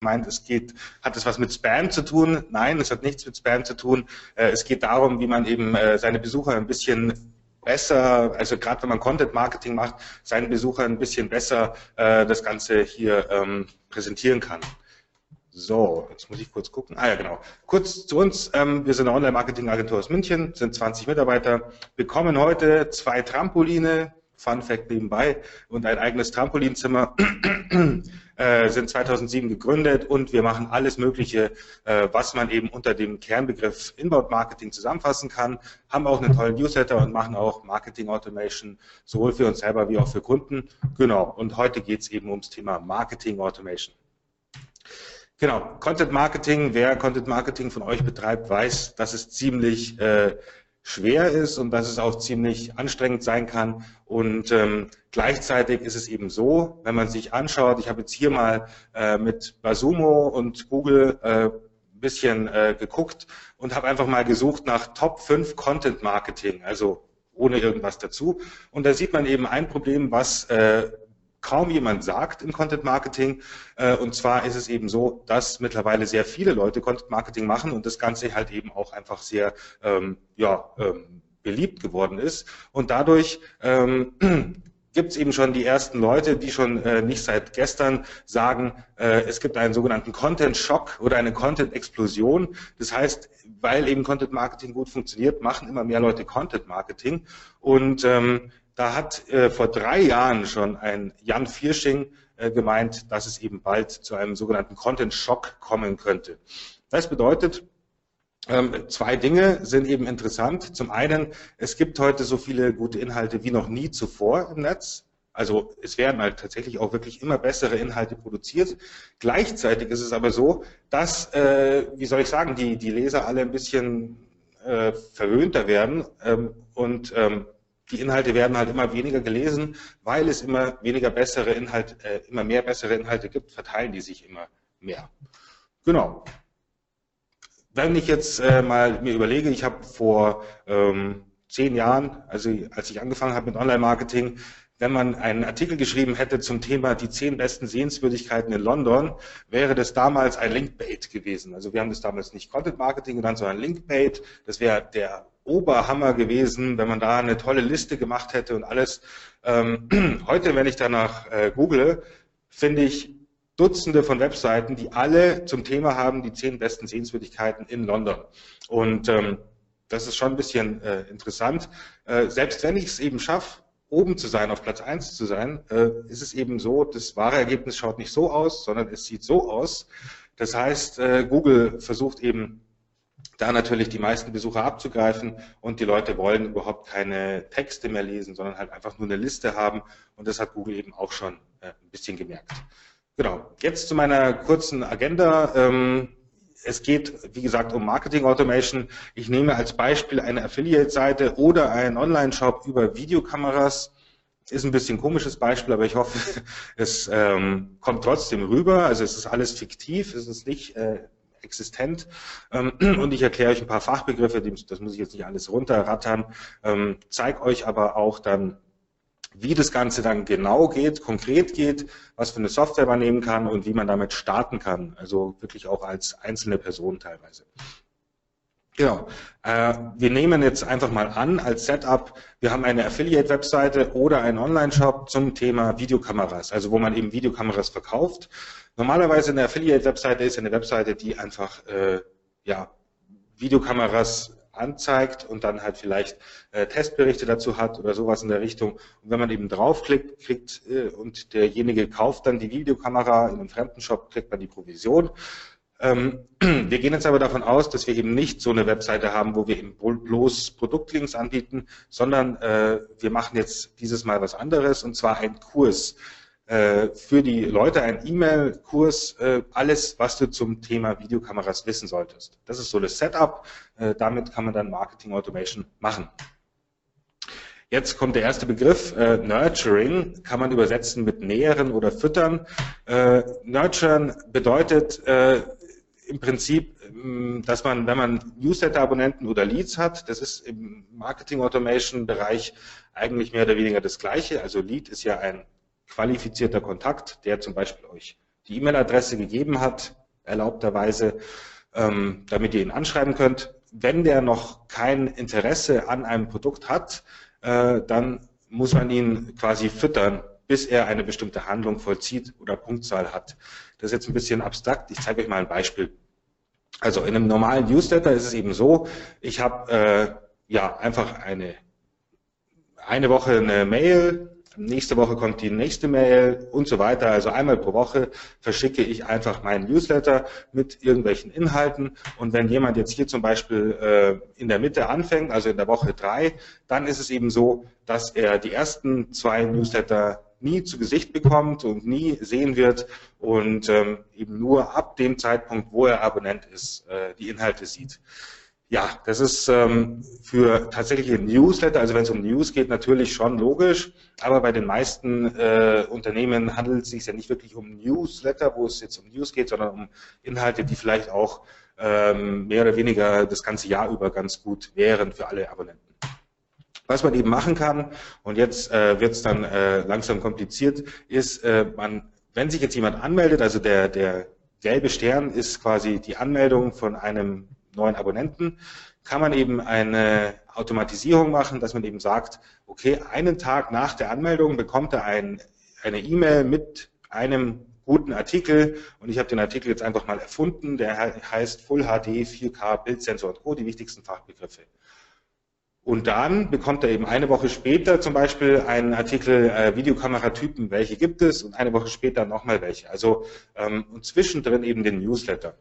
meint, es geht, hat es was mit Spam zu tun? Nein, es hat nichts mit Spam zu tun. Äh, es geht darum, wie man eben äh, seine Besucher ein bisschen besser, also gerade wenn man Content Marketing macht, seinen Besuchern ein bisschen besser äh, das Ganze hier ähm, präsentieren kann. So, jetzt muss ich kurz gucken. Ah ja, genau. Kurz zu uns. Ähm, wir sind eine Online-Marketing-Agentur aus München, sind 20 Mitarbeiter, bekommen heute zwei Trampoline, Fun Fact nebenbei, und ein eigenes Trampolinzimmer, äh, sind 2007 gegründet und wir machen alles Mögliche, äh, was man eben unter dem Kernbegriff Inbound Marketing zusammenfassen kann, haben auch einen tollen Newsletter und machen auch Marketing Automation, sowohl für uns selber wie auch für Kunden. Genau, und heute geht es eben ums Thema Marketing Automation. Genau, Content Marketing, wer Content Marketing von euch betreibt, weiß, dass es ziemlich äh, schwer ist und dass es auch ziemlich anstrengend sein kann. Und ähm, gleichzeitig ist es eben so, wenn man sich anschaut, ich habe jetzt hier mal äh, mit Basumo und Google äh, bisschen äh, geguckt und habe einfach mal gesucht nach Top 5 Content Marketing, also ohne irgendwas dazu. Und da sieht man eben ein Problem, was äh, kaum jemand sagt im Content Marketing. Äh, und zwar ist es eben so, dass mittlerweile sehr viele Leute Content Marketing machen und das Ganze halt eben auch einfach sehr ähm, ja, ähm, beliebt geworden ist. Und dadurch ähm, gibt es eben schon die ersten Leute, die schon äh, nicht seit gestern sagen, äh, es gibt einen sogenannten Content-Schock oder eine Content-Explosion. Das heißt, weil eben Content-Marketing gut funktioniert, machen immer mehr Leute Content-Marketing. Und ähm, da hat äh, vor drei Jahren schon ein Jan Viersching äh, gemeint, dass es eben bald zu einem sogenannten Content-Schock kommen könnte. Das bedeutet, ähm, zwei Dinge sind eben interessant. Zum einen, es gibt heute so viele gute Inhalte wie noch nie zuvor im Netz. Also es werden halt tatsächlich auch wirklich immer bessere Inhalte produziert. Gleichzeitig ist es aber so, dass, äh, wie soll ich sagen, die, die Leser alle ein bisschen äh, verwöhnter werden ähm, und ähm, die Inhalte werden halt immer weniger gelesen, weil es immer weniger bessere Inhalte, äh, immer mehr bessere Inhalte gibt, verteilen die sich immer mehr. Genau. Wenn ich jetzt äh, mal mir überlege, ich habe vor ähm, zehn Jahren, also als ich angefangen habe mit Online-Marketing, wenn man einen Artikel geschrieben hätte zum Thema die zehn besten Sehenswürdigkeiten in London, wäre das damals ein Linkbait gewesen. Also wir haben das damals nicht Content Marketing genannt, sondern Linkbait. Das wäre der Oberhammer gewesen, wenn man da eine tolle Liste gemacht hätte und alles. Ähm, heute, wenn ich danach äh, google, finde ich Dutzende von Webseiten, die alle zum Thema haben, die zehn besten Sehenswürdigkeiten in London. Und ähm, das ist schon ein bisschen äh, interessant. Äh, selbst wenn ich es eben schaffe, oben zu sein, auf Platz eins zu sein, äh, ist es eben so, das wahre Ergebnis schaut nicht so aus, sondern es sieht so aus. Das heißt, äh, Google versucht eben da natürlich die meisten Besucher abzugreifen und die Leute wollen überhaupt keine Texte mehr lesen, sondern halt einfach nur eine Liste haben und das hat Google eben auch schon äh, ein bisschen gemerkt. Genau, jetzt zu meiner kurzen Agenda. Ähm, es geht, wie gesagt, um Marketing Automation. Ich nehme als Beispiel eine Affiliate-Seite oder einen Online-Shop über Videokameras. Ist ein bisschen komisches Beispiel, aber ich hoffe, es ähm, kommt trotzdem rüber. Also es ist alles fiktiv, es ist nicht äh, existent. Ähm, und ich erkläre euch ein paar Fachbegriffe, das muss ich jetzt nicht alles runterrattern, ähm, zeige euch aber auch dann, wie das Ganze dann genau geht, konkret geht, was für eine Software man nehmen kann und wie man damit starten kann. Also wirklich auch als einzelne Person teilweise. Genau. Wir nehmen jetzt einfach mal an als Setup, wir haben eine Affiliate-Webseite oder einen Online-Shop zum Thema Videokameras, also wo man eben Videokameras verkauft. Normalerweise eine Affiliate-Webseite ist eine Webseite, die einfach äh, ja, Videokameras anzeigt und dann halt vielleicht äh, Testberichte dazu hat oder sowas in der Richtung. Und wenn man eben draufklickt kriegt äh, und derjenige kauft dann die Videokamera in einem fremden Shop, kriegt man die Provision. Ähm, wir gehen jetzt aber davon aus, dass wir eben nicht so eine Webseite haben, wo wir eben bloß Produktlinks anbieten, sondern äh, wir machen jetzt dieses Mal was anderes und zwar einen Kurs für die Leute, ein E-Mail-Kurs, äh, alles, was du zum Thema Videokameras wissen solltest. Das ist so das Setup. Äh, damit kann man dann Marketing Automation machen. Jetzt kommt der erste Begriff, äh, Nurturing, kann man übersetzen mit näheren oder füttern. Äh, Nurturen bedeutet äh, im Prinzip, ähm, dass man, wenn man Newsletter-Abonnenten oder Leads hat, das ist im Marketing-Automation-Bereich eigentlich mehr oder weniger das Gleiche. Also Lead ist ja ein qualifizierter Kontakt, der zum Beispiel euch die E-Mail-Adresse gegeben hat, erlaubterweise, ähm, damit ihr ihn anschreiben könnt. Wenn der noch kein Interesse an einem Produkt hat, äh, dann muss man ihn quasi füttern, bis er eine bestimmte Handlung vollzieht oder Punktzahl hat. Das ist jetzt ein bisschen abstrakt. Ich zeige euch mal ein Beispiel. Also in einem normalen Newsletter ist es eben so, ich habe äh, ja einfach eine, eine Woche eine Mail, nächste Woche kommt die nächste Mail und so weiter. Also einmal pro Woche verschicke ich einfach meinen Newsletter mit irgendwelchen Inhalten. Und wenn jemand jetzt hier zum Beispiel äh, in der Mitte anfängt, also in der Woche drei, dann ist es eben so, dass er die ersten zwei Newsletter nie zu Gesicht bekommt und nie sehen wird und ähm, eben nur ab dem Zeitpunkt, wo er Abonnent ist, äh, die Inhalte sieht. Ja, das ist ähm, für tatsächliche Newsletter, also wenn es um News geht, natürlich schon logisch, aber bei den meisten äh, Unternehmen handelt es sich ja nicht wirklich um Newsletter, wo es jetzt um News geht, sondern um Inhalte, die vielleicht auch ähm, mehr oder weniger das ganze Jahr über ganz gut wären für alle Abonnenten. Was man eben machen kann, und jetzt äh, wird es dann äh, langsam kompliziert, ist, äh, man, wenn sich jetzt jemand anmeldet, also der, der gelbe Stern ist quasi die Anmeldung von einem neuen Abonnenten, kann man eben eine Automatisierung machen, dass man eben sagt, okay, einen Tag nach der Anmeldung bekommt er ein, eine E-Mail mit einem guten Artikel und ich habe den Artikel jetzt einfach mal erfunden, der heißt Full HD 4K Bildsensor und Co., die wichtigsten Fachbegriffe. Und dann bekommt er eben eine Woche später zum Beispiel einen Artikel äh, Videokameratypen, welche gibt es, und eine Woche später nochmal welche. Also ähm, und zwischendrin eben den Newsletter.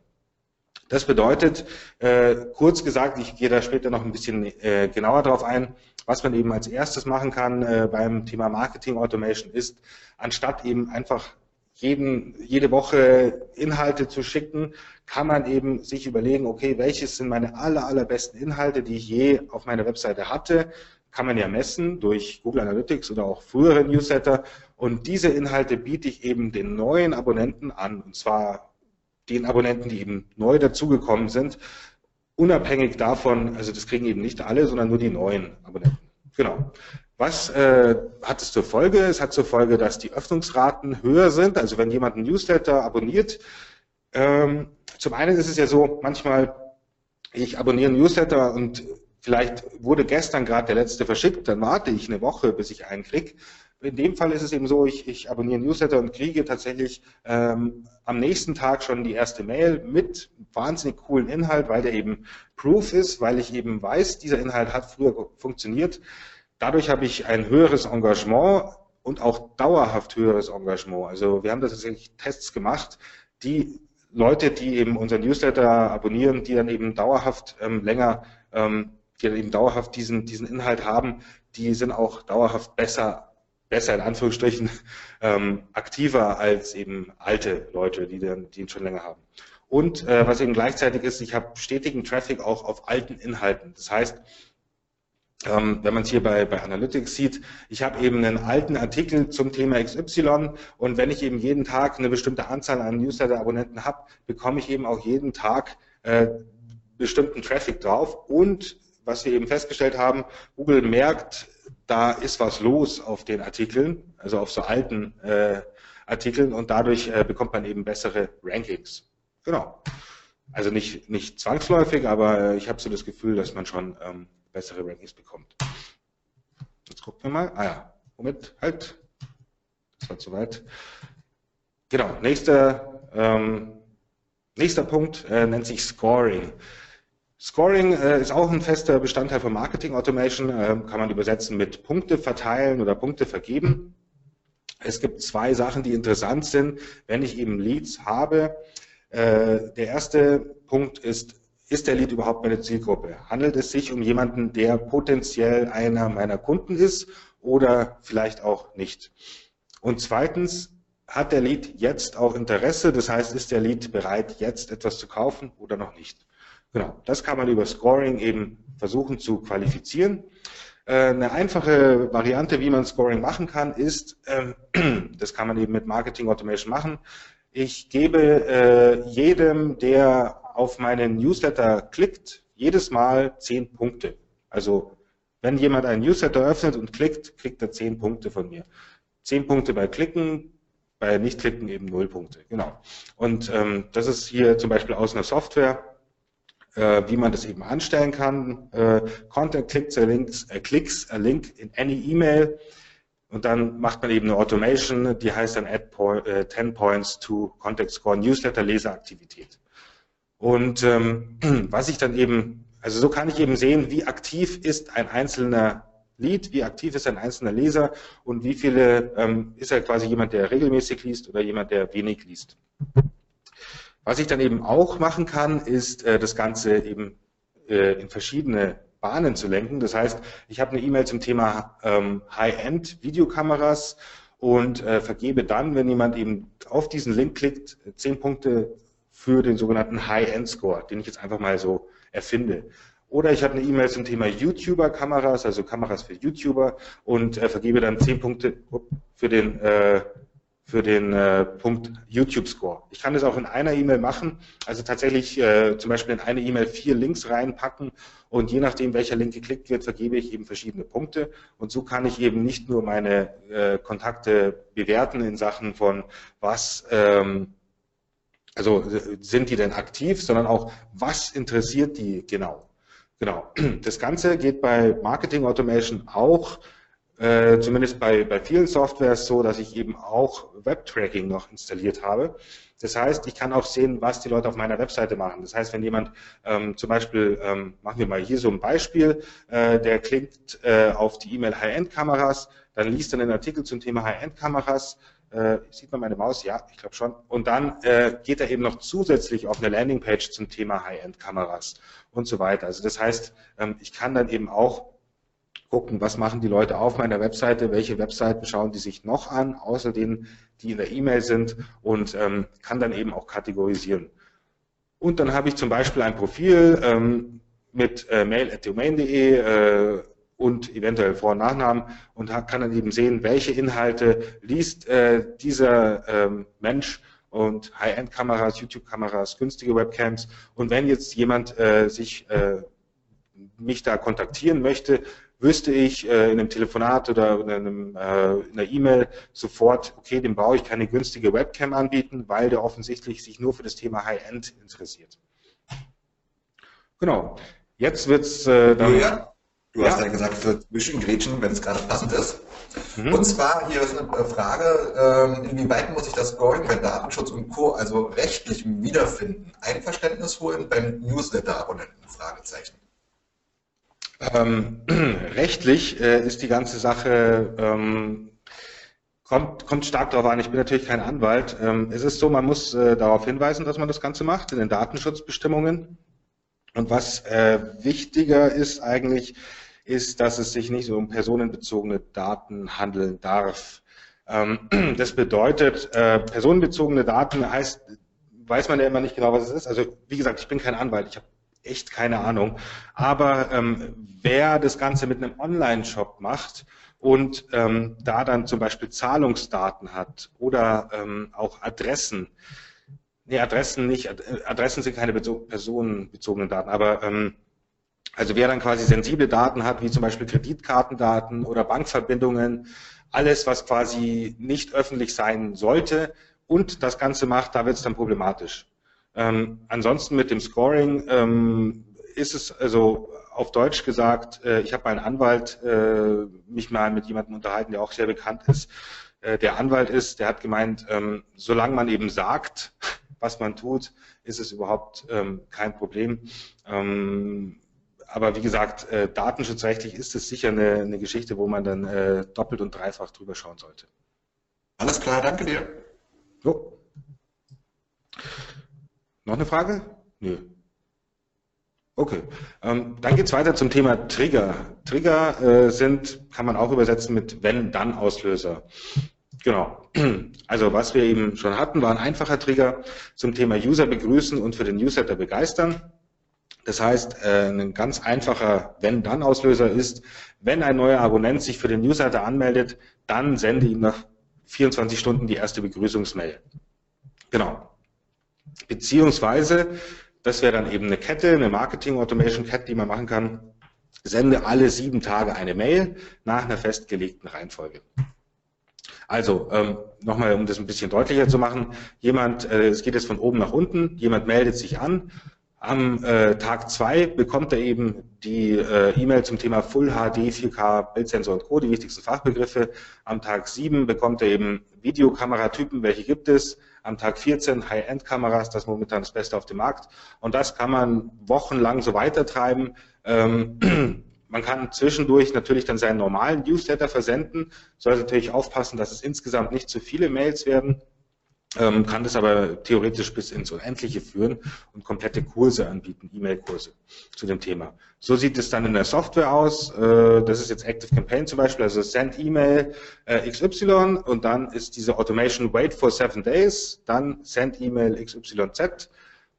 Das bedeutet, äh, kurz gesagt, ich gehe da später noch ein bisschen äh, genauer drauf ein, was man eben als erstes machen kann äh, beim Thema Marketing Automation ist, anstatt eben einfach jeden, jede Woche Inhalte zu schicken, kann man eben sich überlegen, okay, welches sind meine aller, allerbesten Inhalte, die ich je auf meiner Webseite hatte, kann man ja messen durch Google Analytics oder auch frühere Newsletter. Und diese Inhalte biete ich eben den neuen Abonnenten an, und zwar den Abonnenten, die eben neu dazugekommen sind, unabhängig davon, also das kriegen eben nicht alle, sondern nur die neuen Abonnenten. Genau. Was äh, hat es zur Folge? Es hat zur Folge, dass die Öffnungsraten höher sind. Also wenn jemand einen Newsletter abonniert, ähm, zum einen ist es ja so, manchmal, ich abonniere einen Newsletter und vielleicht wurde gestern gerade der letzte verschickt, dann warte ich eine Woche, bis ich einen kriege in dem Fall ist es eben so, ich, ich abonniere Newsletter und kriege tatsächlich ähm, am nächsten Tag schon die erste Mail mit wahnsinnig coolen Inhalt, weil der eben Proof ist, weil ich eben weiß, dieser Inhalt hat früher funktioniert. Dadurch habe ich ein höheres Engagement und auch dauerhaft höheres Engagement. Also wir haben da tatsächlich Tests gemacht, die Leute, die eben unseren Newsletter abonnieren, die dann eben dauerhaft ähm, länger, ähm, die dann eben dauerhaft diesen, diesen Inhalt haben, die sind auch dauerhaft besser besser in Anführungsstrichen ähm, aktiver als eben alte Leute, die, den, die ihn schon länger haben. Und äh, was eben gleichzeitig ist, ich habe stetigen Traffic auch auf alten Inhalten. Das heißt, ähm, wenn man es hier bei, bei Analytics sieht, ich habe eben einen alten Artikel zum Thema XY und wenn ich eben jeden Tag eine bestimmte Anzahl an Newsletter-Abonnenten habe, bekomme ich eben auch jeden Tag äh, bestimmten Traffic drauf und was wir eben festgestellt haben, Google merkt, da ist was los auf den Artikeln, also auf so alten äh, Artikeln und dadurch äh, bekommt man eben bessere Rankings. Genau. Also nicht, nicht zwangsläufig, aber äh, ich habe so das Gefühl, dass man schon ähm, bessere Rankings bekommt. Jetzt gucken wir mal. Ah ja, Moment, halt. Das war zu weit. Genau, nächster, ähm, nächster Punkt äh, nennt sich Scoring. Scoring äh, ist auch ein fester Bestandteil von Marketing Automation, äh, kann man übersetzen mit Punkte verteilen oder Punkte vergeben. Es gibt zwei Sachen, die interessant sind, wenn ich eben Leads habe. Äh, der erste Punkt ist, ist der Lead überhaupt meine Zielgruppe? Handelt es sich um jemanden, der potenziell einer meiner Kunden ist oder vielleicht auch nicht? Und zweitens, hat der Lead jetzt auch Interesse? Das heißt, ist der Lead bereit, jetzt etwas zu kaufen oder noch nicht? Genau, das kann man über Scoring eben versuchen zu qualifizieren. Äh, eine einfache Variante, wie man Scoring machen kann, ist, ähm, das kann man eben mit Marketing Automation machen. Ich gebe äh, jedem, der auf meinen Newsletter klickt, jedes Mal zehn Punkte. Also wenn jemand einen Newsletter öffnet und klickt, kriegt er zehn Punkte von mir. Zehn Punkte bei Klicken, bei Nichtklicken eben null Punkte. Genau. Und ähm, das ist hier zum Beispiel aus einer Software, wie man das eben anstellen kann. Äh, Content clicks a, links, äh, clicks a link in any email. Und dann macht man eben eine Automation, die heißt dann add point, äh, 10 points to contact score newsletter Leseraktivität. Und ähm, was ich dann eben, also so kann ich eben sehen, wie aktiv ist ein einzelner Lead, wie aktiv ist ein einzelner Leser und wie viele ähm, ist er quasi jemand, der regelmäßig liest oder jemand, der wenig liest. Was ich dann eben auch machen kann, ist äh, das Ganze eben äh, in verschiedene Bahnen zu lenken. Das heißt, ich habe eine E-Mail zum Thema ähm, High-End-Videokameras und äh, vergebe dann, wenn jemand eben auf diesen Link klickt, zehn Punkte für den sogenannten High-End-Score, den ich jetzt einfach mal so erfinde. Oder ich habe eine E-Mail zum Thema YouTuber-Kameras, also Kameras für YouTuber und äh, vergebe dann zehn Punkte für den äh, für den äh, Punkt YouTube-Score. Ich kann das auch in einer E-Mail machen, also tatsächlich äh, zum Beispiel in eine E-Mail vier Links reinpacken und je nachdem, welcher Link geklickt wird, vergebe ich eben verschiedene Punkte und so kann ich eben nicht nur meine äh, Kontakte bewerten in Sachen von was, ähm, also sind die denn aktiv, sondern auch was interessiert die genau. Genau. Das Ganze geht bei Marketing Automation auch äh, zumindest bei, bei vielen Softwares so, dass ich eben auch Web-Tracking noch installiert habe. Das heißt, ich kann auch sehen, was die Leute auf meiner Webseite machen. Das heißt, wenn jemand ähm, zum Beispiel, ähm, machen wir mal hier so ein Beispiel, äh, der klickt äh, auf die E-Mail High-End-Kameras, dann liest er einen Artikel zum Thema High-End-Kameras, äh, sieht man meine Maus? Ja, ich glaube schon. Und dann äh, geht er eben noch zusätzlich auf eine Landingpage zum Thema High-End-Kameras und so weiter. Also das heißt, ähm, ich kann dann eben auch gucken, was machen die Leute auf meiner Webseite, welche Webseiten schauen die sich noch an, außer denen, die in der E-Mail sind und ähm, kann dann eben auch kategorisieren. Und dann habe ich zum Beispiel ein Profil ähm, mit äh, mail.domain.de äh, und eventuell Vor- und Nachnamen und kann dann eben sehen, welche Inhalte liest äh, dieser ähm, Mensch und High-End-Kameras, YouTube-Kameras, günstige Webcams. Und wenn jetzt jemand äh, sich äh, mich da kontaktieren möchte, wüsste ich äh, in einem Telefonat oder in, einem, äh, in einer E-Mail sofort, okay, dem brauche ich keine günstige Webcam anbieten, weil der offensichtlich sich nur für das Thema High-End interessiert. Genau. Jetzt wird's äh, dann. Julia, du ja. hast ja gesagt, für Zwischengrätschen, wenn es gerade passend ist. Mhm. Und zwar hier ist eine Frage, ähm, inwieweit muss ich das Scoring bei Datenschutz und Co., also rechtlich wiederfinden? Einverständnis holen beim Newsletter-Abonnenten? Fragezeichen. Ähm, rechtlich äh, ist die ganze Sache, ähm, kommt, kommt stark darauf an, ich bin natürlich kein Anwalt. Ähm, es ist so, man muss äh, darauf hinweisen, dass man das Ganze macht, in den Datenschutzbestimmungen. Und was äh, wichtiger ist eigentlich, ist, dass es sich nicht so um personenbezogene Daten handeln darf. Ähm, das bedeutet, äh, personenbezogene Daten heißt, weiß man ja immer nicht genau, was es ist. Also wie gesagt, ich bin kein Anwalt, ich habe echt keine Ahnung. Aber ähm, wer das Ganze mit einem Online-Shop macht und ähm, da dann zum Beispiel Zahlungsdaten hat oder ähm, auch Adressen, nee, Adressen nicht, Adressen sind keine personenbezogenen Daten, aber ähm, also wer dann quasi sensible Daten hat, wie zum Beispiel Kreditkartendaten oder Bankverbindungen, alles, was quasi nicht öffentlich sein sollte und das Ganze macht, da wird es dann problematisch. Ähm, ansonsten mit dem Scoring ähm, ist es also auf Deutsch gesagt, äh, ich habe meinen Anwalt äh, mich mal mit jemandem unterhalten, der auch sehr bekannt ist. Äh, der Anwalt ist, der hat gemeint, ähm, solange man eben sagt, was man tut, ist es überhaupt ähm, kein Problem. Ähm, aber wie gesagt, äh, datenschutzrechtlich ist es sicher eine, eine Geschichte, wo man dann äh, doppelt und dreifach drüber schauen sollte. Alles klar, danke dir. So. Noch eine Frage? Nö. Okay, ähm, dann geht es weiter zum Thema Trigger. Trigger äh, sind, kann man auch übersetzen mit Wenn-Dann-Auslöser. Genau. Also was wir eben schon hatten, war ein einfacher Trigger zum Thema User begrüßen und für den Newsletter begeistern. Das heißt, äh, ein ganz einfacher Wenn-Dann-Auslöser ist, wenn ein neuer Abonnent sich für den Newsletter anmeldet, dann sende ihm nach 24 Stunden die erste Begrüßungsmail. Genau. Beziehungsweise, das wäre dann eben eine Kette, eine Marketing Automation Kette, die man machen kann, sende alle sieben Tage eine Mail nach einer festgelegten Reihenfolge. Also, ähm, nochmal, um das ein bisschen deutlicher zu machen, jemand, äh, es geht jetzt von oben nach unten, jemand meldet sich an, am äh, Tag zwei bekommt er eben die äh, E-Mail zum Thema Full HD, 4K, Bildsensor und Co., die wichtigsten Fachbegriffe. Am Tag sieben bekommt er eben Videokameratypen, welche gibt es. Am Tag 14 High-End-Kameras, das momentan das Beste auf dem Markt. Und das kann man wochenlang so weitertreiben. Ähm, man kann zwischendurch natürlich dann seinen normalen Newsletter versenden, sollte natürlich aufpassen, dass es insgesamt nicht zu viele Mails werden ähm, kann das aber theoretisch bis ins Unendliche führen und komplette Kurse anbieten, E-Mail-Kurse zu dem Thema. So sieht es dann in der Software aus. Äh, das ist jetzt Active Campaign zum Beispiel, also Send E-Mail äh, XY und dann ist diese Automation Wait for seven days, dann Send E-Mail XYZ,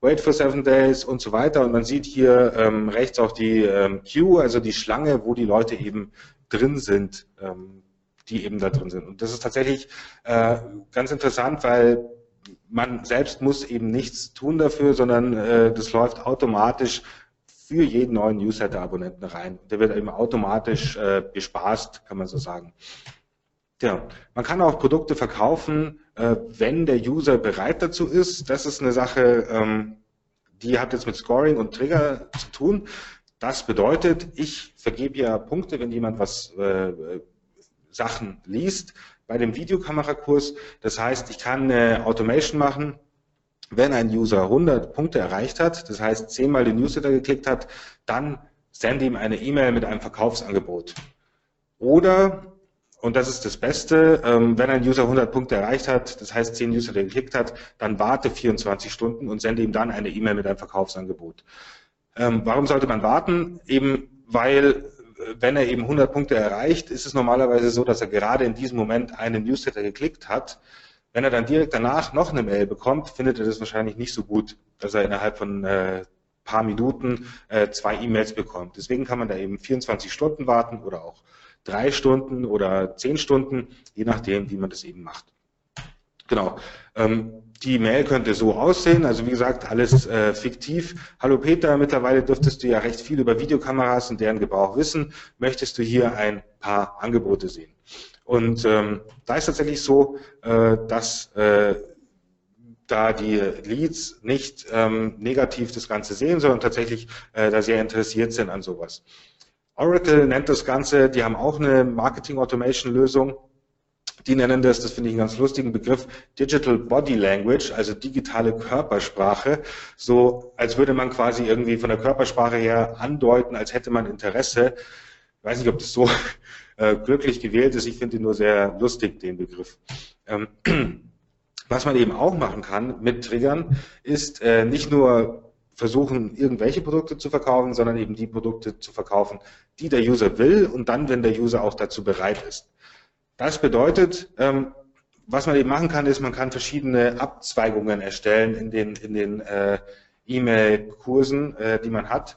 Wait for seven days und so weiter. Und man sieht hier ähm, rechts auch die ähm, Queue, also die Schlange, wo die Leute eben drin sind. Ähm, die eben da drin sind. Und das ist tatsächlich äh, ganz interessant, weil man selbst muss eben nichts tun dafür, sondern äh, das läuft automatisch für jeden neuen Newsletter-Abonnenten rein. Der wird eben automatisch äh, bespaßt, kann man so sagen. Ja, man kann auch Produkte verkaufen, äh, wenn der User bereit dazu ist. Das ist eine Sache, ähm, die hat jetzt mit Scoring und Trigger zu tun. Das bedeutet, ich vergebe ja Punkte, wenn jemand was äh, Sachen liest bei dem Videokamerakurs. Das heißt, ich kann eine Automation machen, wenn ein User 100 Punkte erreicht hat, das heißt zehnmal den Newsletter geklickt hat, dann sende ihm eine E-Mail mit einem Verkaufsangebot. Oder, und das ist das Beste, ähm, wenn ein User 100 Punkte erreicht hat, das heißt 10 Newsletter geklickt hat, dann warte 24 Stunden und sende ihm dann eine E-Mail mit einem Verkaufsangebot. Ähm, warum sollte man warten? Eben weil wenn er eben 100 Punkte erreicht, ist es normalerweise so, dass er gerade in diesem Moment einen Newsletter geklickt hat. Wenn er dann direkt danach noch eine Mail bekommt, findet er das wahrscheinlich nicht so gut, dass er innerhalb von äh, paar Minuten äh, zwei E-Mails bekommt. Deswegen kann man da eben 24 Stunden warten oder auch drei Stunden oder zehn Stunden, je nachdem, wie man das eben macht. Genau. Ähm, die Mail könnte so aussehen, also wie gesagt, alles äh, fiktiv. Hallo Peter, mittlerweile dürftest du ja recht viel über Videokameras und deren Gebrauch wissen. Möchtest du hier ein paar Angebote sehen? Und ähm, da ist tatsächlich so, äh, dass äh, da die Leads nicht ähm, negativ das Ganze sehen, sondern tatsächlich äh, da sehr interessiert sind an sowas. Oracle nennt das Ganze, die haben auch eine Marketing Automation Lösung die nennen das, das finde ich einen ganz lustigen Begriff, Digital Body Language, also digitale Körpersprache, so als würde man quasi irgendwie von der Körpersprache her andeuten, als hätte man Interesse. Ich weiß nicht, ob das so äh, glücklich gewählt ist, ich finde ihn nur sehr lustig, den Begriff. Ähm, was man eben auch machen kann mit Triggern, ist äh, nicht nur versuchen, irgendwelche Produkte zu verkaufen, sondern eben die Produkte zu verkaufen, die der User will und dann, wenn der User auch dazu bereit ist. Das bedeutet, ähm, was man eben machen kann, ist, man kann verschiedene Abzweigungen erstellen in den, in den äh, E-Mail-Kursen, äh, die man hat.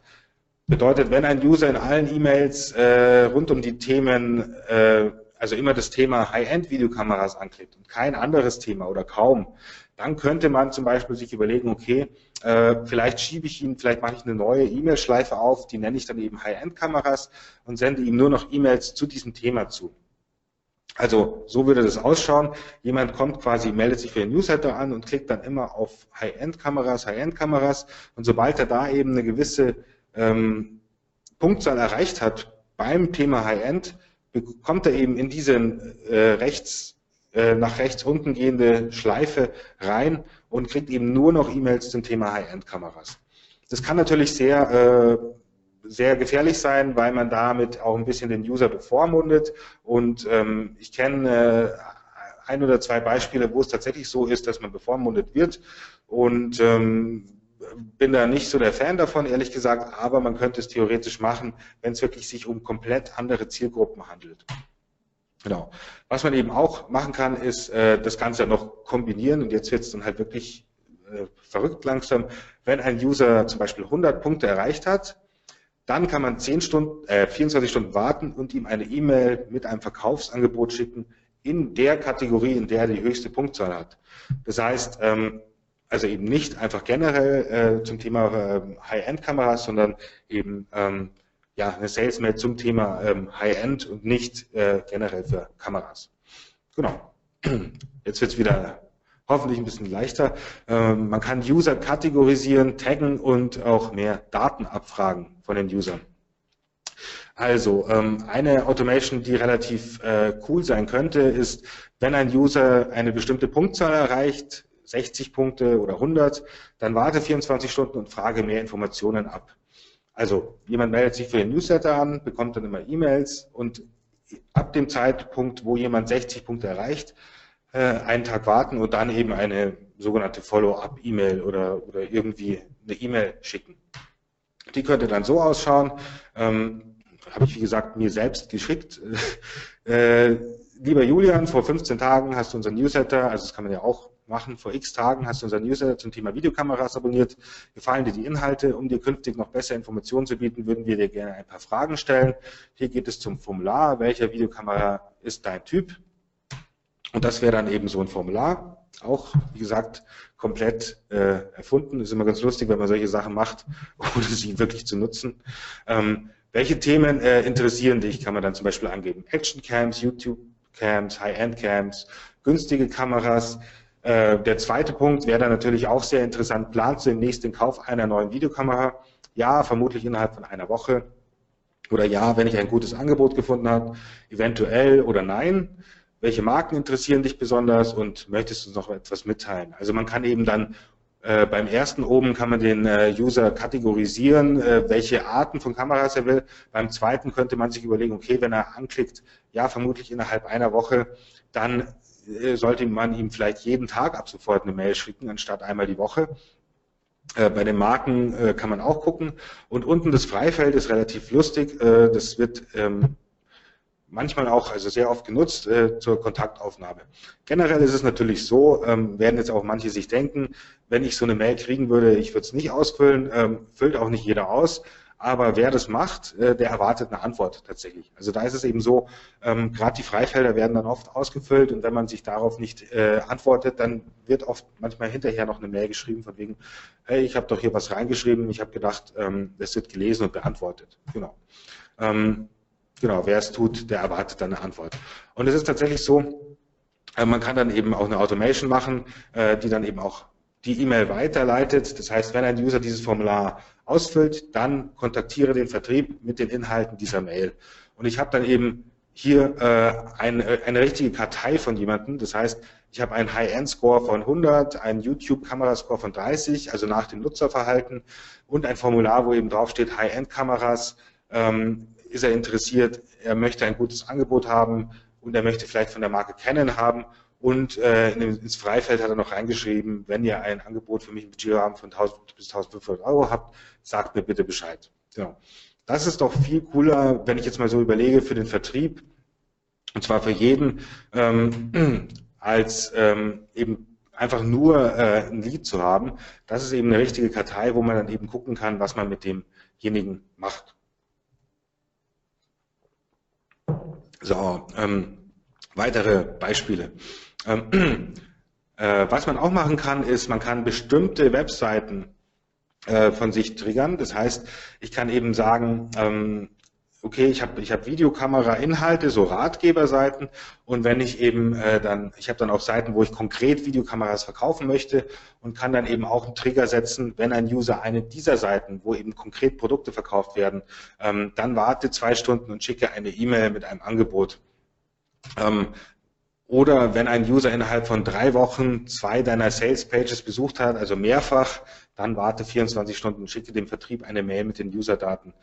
Bedeutet, wenn ein User in allen E-Mails äh, rund um die Themen, äh, also immer das Thema High-End-Videokameras anklickt und kein anderes Thema oder kaum, dann könnte man zum Beispiel sich überlegen, okay, äh, vielleicht schiebe ich ihn, vielleicht mache ich eine neue E-Mail-Schleife auf, die nenne ich dann eben High-End-Kameras und sende ihm nur noch E-Mails zu diesem Thema zu. Also so würde das ausschauen. Jemand kommt quasi, meldet sich für den Newsletter an und klickt dann immer auf High-End-Kameras, High-End-Kameras. Und sobald er da eben eine gewisse ähm, Punktzahl erreicht hat beim Thema High-End, bekommt er eben in diese äh, rechts, äh, nach rechts unten gehende Schleife rein und kriegt eben nur noch E-Mails zum Thema High-End-Kameras. Das kann natürlich sehr äh, sehr gefährlich sein, weil man damit auch ein bisschen den User bevormundet. Und ähm, ich kenne äh, ein oder zwei Beispiele, wo es tatsächlich so ist, dass man bevormundet wird. Und ähm, bin da nicht so der Fan davon, ehrlich gesagt, aber man könnte es theoretisch machen, wenn es wirklich sich um komplett andere Zielgruppen handelt. Genau. Was man eben auch machen kann, ist äh, das Ganze noch kombinieren und jetzt wird es dann halt wirklich äh, verrückt langsam. Wenn ein User zum Beispiel 100 Punkte erreicht hat, dann kann man 10 Stunden, äh, 24 Stunden warten und ihm eine E-Mail mit einem Verkaufsangebot schicken in der Kategorie, in der er die höchste Punktzahl hat. Das heißt, ähm, also eben nicht einfach generell äh, zum Thema äh, High-End-Kameras, sondern eben ähm, ja, eine Sales-Mail zum Thema ähm, High-End und nicht äh, generell für Kameras. Genau. jetzt wird es wieder hoffentlich ein bisschen leichter. Ähm, man kann User kategorisieren, taggen und auch mehr Daten abfragen von den Usern. Also ähm, eine Automation, die relativ äh, cool sein könnte, ist, wenn ein User eine bestimmte Punktzahl erreicht, 60 Punkte oder 100, dann warte 24 Stunden und frage mehr Informationen ab. Also jemand meldet sich für den Newsletter an, bekommt dann immer E-Mails und ab dem Zeitpunkt, wo jemand 60 Punkte erreicht, einen Tag warten und dann eben eine sogenannte Follow-up-E-Mail oder, oder irgendwie eine E-Mail schicken. Die könnte dann so ausschauen, ähm, habe ich wie gesagt mir selbst geschickt. Äh, lieber Julian, vor 15 Tagen hast du unseren Newsletter, also das kann man ja auch machen, vor x Tagen hast du unseren Newsletter zum Thema Videokameras abonniert. Gefallen dir die Inhalte? Um dir künftig noch bessere Informationen zu bieten, würden wir dir gerne ein paar Fragen stellen. Hier geht es zum Formular. Welcher Videokamera ist dein Typ? Und das wäre dann eben so ein Formular. Auch, wie gesagt, komplett äh, erfunden. Ist immer ganz lustig, wenn man solche Sachen macht, ohne sie wirklich zu nutzen. Ähm, welche Themen äh, interessieren dich, kann man dann zum Beispiel angeben. Action-Cams, YouTube-Cams, High-End-Cams, günstige Kameras. Äh, der zweite Punkt wäre dann natürlich auch sehr interessant. Planst du demnächst den Kauf einer neuen Videokamera? Ja, vermutlich innerhalb von einer Woche. Oder ja, wenn ich ein gutes Angebot gefunden habe, eventuell oder nein welche Marken interessieren dich besonders und möchtest du noch etwas mitteilen? Also man kann eben dann äh, beim ersten oben kann man den äh, User kategorisieren, äh, welche Arten von Kameras er will. Beim zweiten könnte man sich überlegen, okay, wenn er anklickt, ja, vermutlich innerhalb einer Woche, dann äh, sollte man ihm vielleicht jeden Tag ab sofort eine Mail schicken, anstatt einmal die Woche. Äh, bei den Marken äh, kann man auch gucken. Und unten das Freifeld ist relativ lustig. das wird ähm, manchmal auch, also sehr oft genutzt äh, zur Kontaktaufnahme. Generell ist es natürlich so, ähm, werden jetzt auch manche sich denken, wenn ich so eine Mail kriegen würde, ich würde es nicht ausfüllen, ähm, füllt auch nicht jeder aus. Aber wer das macht, äh, der erwartet eine Antwort tatsächlich. Also da ist es eben so, ähm, gerade die Freifelder werden dann oft ausgefüllt und wenn man sich darauf nicht äh, antwortet, dann wird oft manchmal hinterher noch eine Mail geschrieben von wegen, hey, ich habe doch hier was reingeschrieben, ich habe gedacht, das wird gelesen und beantwortet. Genau. Genau, wer es tut, der erwartet dann eine Antwort. Und es ist tatsächlich so, äh, man kann dann eben auch eine Automation machen, äh, die dann eben auch die E-Mail weiterleitet. Das heißt, wenn ein User dieses Formular ausfüllt, dann kontaktiere den Vertrieb mit den Inhalten dieser Mail. Und ich habe dann eben hier äh, eine, eine richtige Kartei von jemandem. Das heißt, ich habe einen High-End-Score von 100, einen YouTube-Kamerascore von 30, also nach dem Nutzerverhalten und ein Formular, wo eben draufsteht High-End-Kameras, ähm, ist er interessiert, er möchte ein gutes Angebot haben und er möchte vielleicht von der Marke Canon haben und äh, ins Freifeld hat er noch reingeschrieben, wenn ihr ein Angebot für mich im Budgetrahmen von 1000 bis 1500 Euro habt, sagt mir bitte Bescheid. Genau. Das ist doch viel cooler, wenn ich jetzt mal so überlege, für den Vertrieb, und zwar für jeden, ähm, als ähm, eben einfach nur äh, ein Lied zu haben. Das ist eben eine richtige Kartei, wo man dann eben gucken kann, was man mit demjenigen macht. So, ähm, weitere Beispiele. Ähm, äh, was man auch machen kann, ist, man kann bestimmte Webseiten äh, von sich triggern. Das heißt, ich kann eben sagen, ähm, okay, ich habe ich hab Videokamera-Inhalte, so Ratgeberseiten und wenn ich eben äh, dann, ich habe dann auch Seiten, wo ich konkret Videokameras verkaufen möchte und kann dann eben auch einen Trigger setzen, wenn ein User eine dieser Seiten, wo eben konkret Produkte verkauft werden, ähm, dann warte zwei Stunden und schicke eine E-Mail mit einem Angebot. Ähm, oder wenn ein User innerhalb von drei Wochen zwei deiner Sales Pages besucht hat, also mehrfach, dann warte 24 Stunden und schicke dem Vertrieb eine Mail mit den User-Daten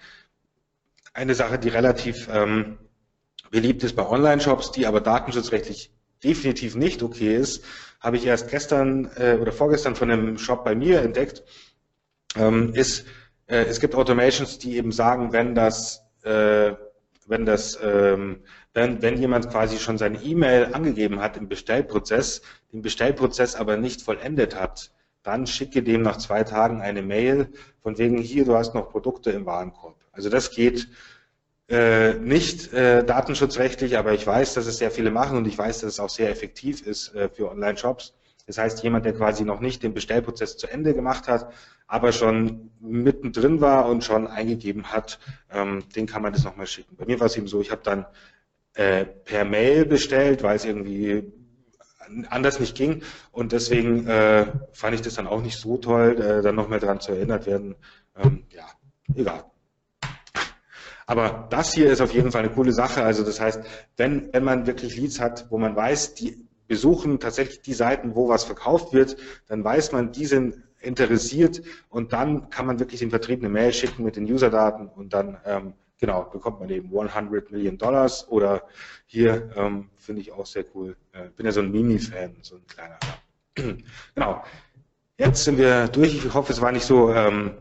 eine Sache, die relativ ähm, beliebt ist bei Online-Shops, die aber datenschutzrechtlich definitiv nicht okay ist, habe ich erst gestern äh, oder vorgestern von einem Shop bei mir entdeckt, ähm, ist, äh, es gibt Automations, die eben sagen, wenn das, äh, wenn das, ähm, wenn, wenn jemand quasi schon seine E-Mail angegeben hat im Bestellprozess, den Bestellprozess aber nicht vollendet hat, dann schicke dem nach zwei Tagen eine Mail von wegen hier, du hast noch Produkte im Warenkorb. Also das geht äh, nicht äh, datenschutzrechtlich, aber ich weiß, dass es sehr viele machen und ich weiß, dass es auch sehr effektiv ist äh, für Online-Shops. Das heißt, jemand, der quasi noch nicht den Bestellprozess zu Ende gemacht hat, aber schon mittendrin war und schon eingegeben hat, ähm, den kann man das nochmal schicken. Bei mir war es eben so, ich habe dann äh, per Mail bestellt, weil es irgendwie anders nicht ging. Und deswegen äh, fand ich das dann auch nicht so toll, äh, dann nochmal dran zu erinnert werden. Ähm, ja, egal. Aber das hier ist auf jeden Fall eine coole Sache. Also das heißt, wenn, wenn man wirklich Leads hat, wo man weiß, die besuchen tatsächlich die Seiten, wo was verkauft wird, dann weiß man, die sind interessiert und dann kann man wirklich den Vertrieb eine Mail schicken mit den Userdaten und dann ähm, genau bekommt man eben 100 Millionen Dollars oder hier ähm, finde ich auch sehr cool. Äh, bin ja so ein Mini-Fan, so ein kleiner. genau. Jetzt sind wir durch. Ich hoffe, es war nicht so ähm,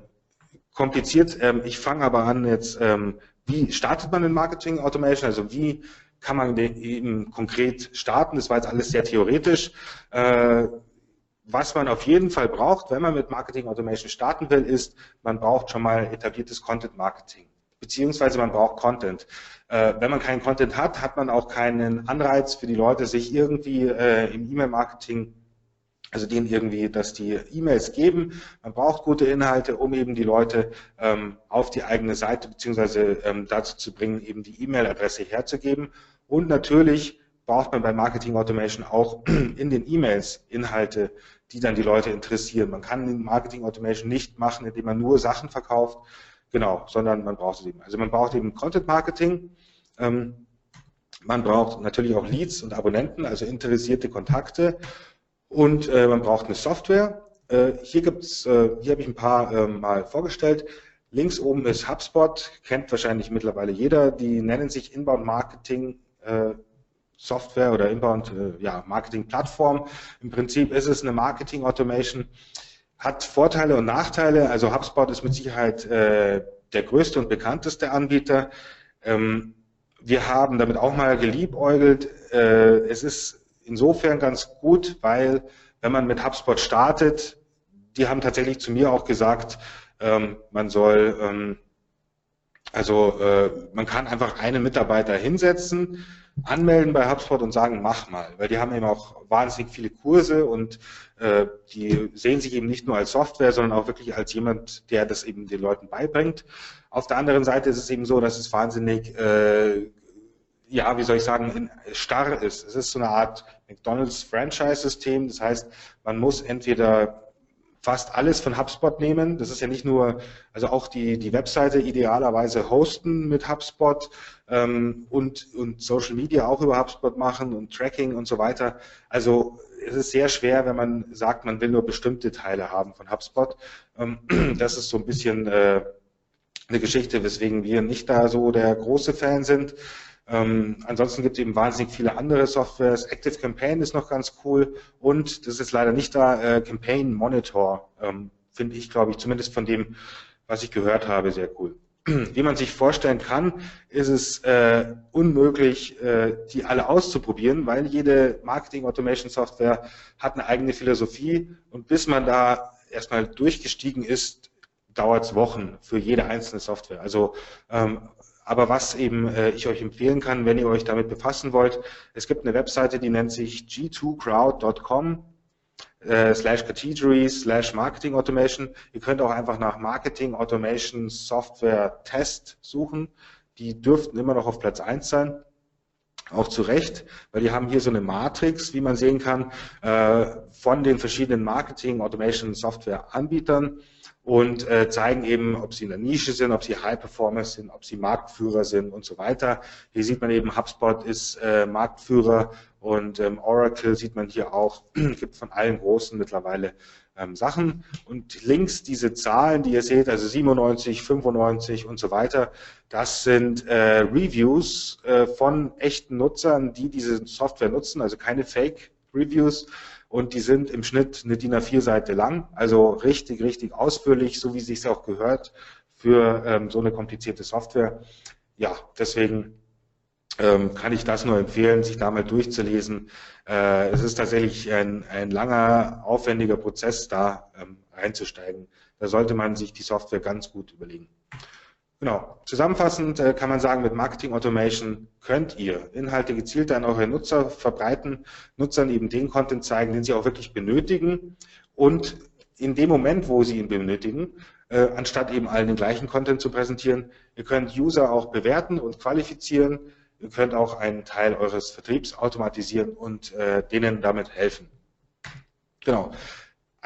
kompliziert. Ähm, ich fange aber an jetzt, ähm, wie startet man in Marketing Automation? Also wie kann man eben konkret starten? Das war jetzt alles sehr theoretisch. Äh, was man auf jeden Fall braucht, wenn man mit Marketing Automation starten will, ist, man braucht schon mal etabliertes Content Marketing. Beziehungsweise man braucht Content. Äh, wenn man keinen Content hat, hat man auch keinen Anreiz für die Leute, sich irgendwie äh, im E-Mail-Marketing also denen irgendwie, dass die E-Mails geben. Man braucht gute Inhalte, um eben die Leute ähm, auf die eigene Seite beziehungsweise ähm, dazu zu bringen, eben die E-Mail-Adresse herzugeben. Und natürlich braucht man bei Marketing Automation auch in den E-Mails Inhalte, die dann die Leute interessieren. Man kann Marketing Automation nicht machen, indem man nur Sachen verkauft, genau, sondern man braucht es eben. Also man braucht eben Content Marketing. Ähm, man braucht natürlich auch Leads und Abonnenten, also interessierte Kontakte und äh, man braucht eine Software. Äh, hier gibt's, äh, hier habe ich ein paar äh, mal vorgestellt. Links oben ist HubSpot, kennt wahrscheinlich mittlerweile jeder. Die nennen sich Inbound Marketing äh, Software oder Inbound äh, ja, Marketing Plattform. Im Prinzip ist es eine Marketing Automation, hat Vorteile und Nachteile. Also HubSpot ist mit Sicherheit äh, der größte und bekannteste Anbieter. Ähm, wir haben damit auch mal geliebäugelt. Äh, es ist insofern ganz gut, weil wenn man mit HubSpot startet, die haben tatsächlich zu mir auch gesagt, ähm, man soll, ähm, also äh, man kann einfach einen Mitarbeiter hinsetzen, anmelden bei HubSpot und sagen, mach mal, weil die haben eben auch wahnsinnig viele Kurse und äh, die sehen sich eben nicht nur als Software, sondern auch wirklich als jemand, der das eben den Leuten beibringt. Auf der anderen Seite ist es eben so, dass es wahnsinnig äh, ja, wie soll ich sagen, starr ist. Es ist so eine Art McDonalds Franchise-System. Das heißt, man muss entweder fast alles von HubSpot nehmen. Das ist ja nicht nur, also auch die, die Webseite idealerweise hosten mit HubSpot ähm, und, und Social Media auch über HubSpot machen und Tracking und so weiter. Also es ist sehr schwer, wenn man sagt, man will nur bestimmte Teile haben von HubSpot. Ähm, das ist so ein bisschen äh, eine Geschichte, weswegen wir nicht da so der große Fan sind. Ähm, ansonsten gibt es eben wahnsinnig viele andere Softwares. Active Campaign ist noch ganz cool und das ist leider nicht da, äh, Campaign Monitor ähm, finde ich, glaube ich, zumindest von dem, was ich gehört habe, sehr cool. Wie man sich vorstellen kann, ist es äh, unmöglich, äh, die alle auszuprobieren, weil jede Marketing Automation Software hat eine eigene Philosophie und bis man da erstmal durchgestiegen ist, dauert es Wochen für jede einzelne Software. Also ähm, aber was eben äh, ich euch empfehlen kann, wenn ihr euch damit befassen wollt, es gibt eine Webseite, die nennt sich g2crowd.com äh, slash category slash marketing automation. Ihr könnt auch einfach nach Marketing Automation Software Test suchen. Die dürften immer noch auf Platz eins sein. Auch zu Recht, weil die haben hier so eine Matrix, wie man sehen kann, äh, von den verschiedenen Marketing Automation Software Anbietern und äh, zeigen eben, ob sie in der Nische sind, ob sie High Performer sind, ob sie Marktführer sind und so weiter. Hier sieht man eben, HubSpot ist äh, Marktführer und ähm, Oracle sieht man hier auch, gibt von allen großen mittlerweile ähm, Sachen. Und links diese Zahlen, die ihr seht, also 97, 95 und so weiter, das sind äh, Reviews äh, von echten Nutzern, die diese Software nutzen, also keine Fake Reviews und die sind im Schnitt eine DIN A4-Seite lang, also richtig, richtig ausführlich, so wie es sich auch gehört für ähm, so eine komplizierte Software. Ja, deswegen ähm, kann ich das nur empfehlen, sich da mal durchzulesen. Äh, es ist tatsächlich ein, ein langer, aufwendiger Prozess, da ähm, reinzusteigen. Da sollte man sich die Software ganz gut überlegen. Genau. Zusammenfassend äh, kann man sagen, mit Marketing Automation könnt ihr Inhalte gezielt an eure Nutzer verbreiten, Nutzern eben den Content zeigen, den sie auch wirklich benötigen und in dem Moment, wo sie ihn benötigen, äh, anstatt eben allen den gleichen Content zu präsentieren, ihr könnt User auch bewerten und qualifizieren. Ihr könnt auch einen Teil eures Vertriebs automatisieren und äh, denen damit helfen. Genau.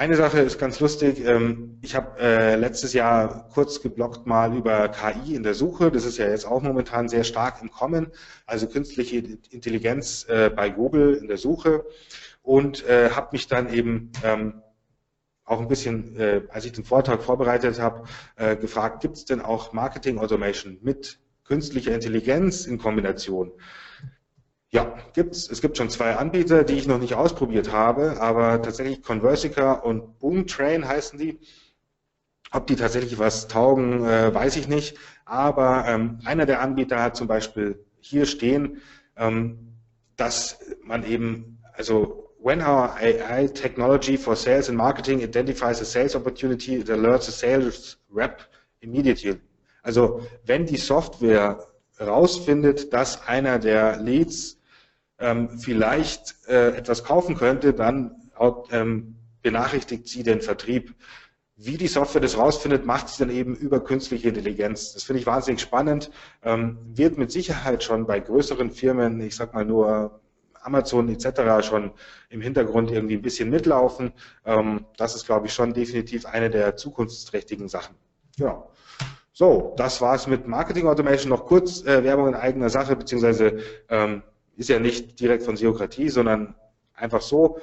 Eine Sache ist ganz lustig. Ähm, ich habe äh, letztes Jahr kurz geblockt mal über KI in der Suche. Das ist ja jetzt auch momentan sehr stark im Kommen. Also künstliche Intelligenz äh, bei Google in der Suche und äh, habe mich dann eben ähm, auch ein bisschen, als ich den Vortrag vorbereitet habe, gefragt, gibt es denn auch Marketing Automation mit künstlicher Intelligenz in Kombination? Ja, gibt's. Es gibt schon zwei Anbieter, die ich noch nicht ausprobiert habe, aber tatsächlich Conversica und Boomtrain heißen die. Ob die tatsächlich was taugen, äh, weiß ich nicht. Aber ähm, einer der Anbieter hat zum Beispiel hier stehen, ähm, dass man eben, also when our AI technology for sales and marketing identifies a sales opportunity, it alerts a sales rep immediately. Also wenn die Software herausfindet, dass einer der Leads ähm, vielleicht äh, etwas kaufen könnte, dann ähm, benachrichtigt sie den Vertrieb. Wie die Software das rausfindet, macht sie dann eben über künstliche Intelligenz. Das finde ich wahnsinnig spannend. Ähm, wird mit Sicherheit schon bei größeren Firmen, ich sag mal nur Amazon etc. schon im Hintergrund irgendwie ein bisschen mitlaufen. Ähm, das ist, glaube ich, schon definitiv eine der zukunftsträchtigen Sachen. Genau. So, das war's mit Marketing Automation. Noch kurz äh, Werbung in eigener Sache, beziehungsweise ähm, ist ja nicht direkt von Seokratie, sondern einfach so.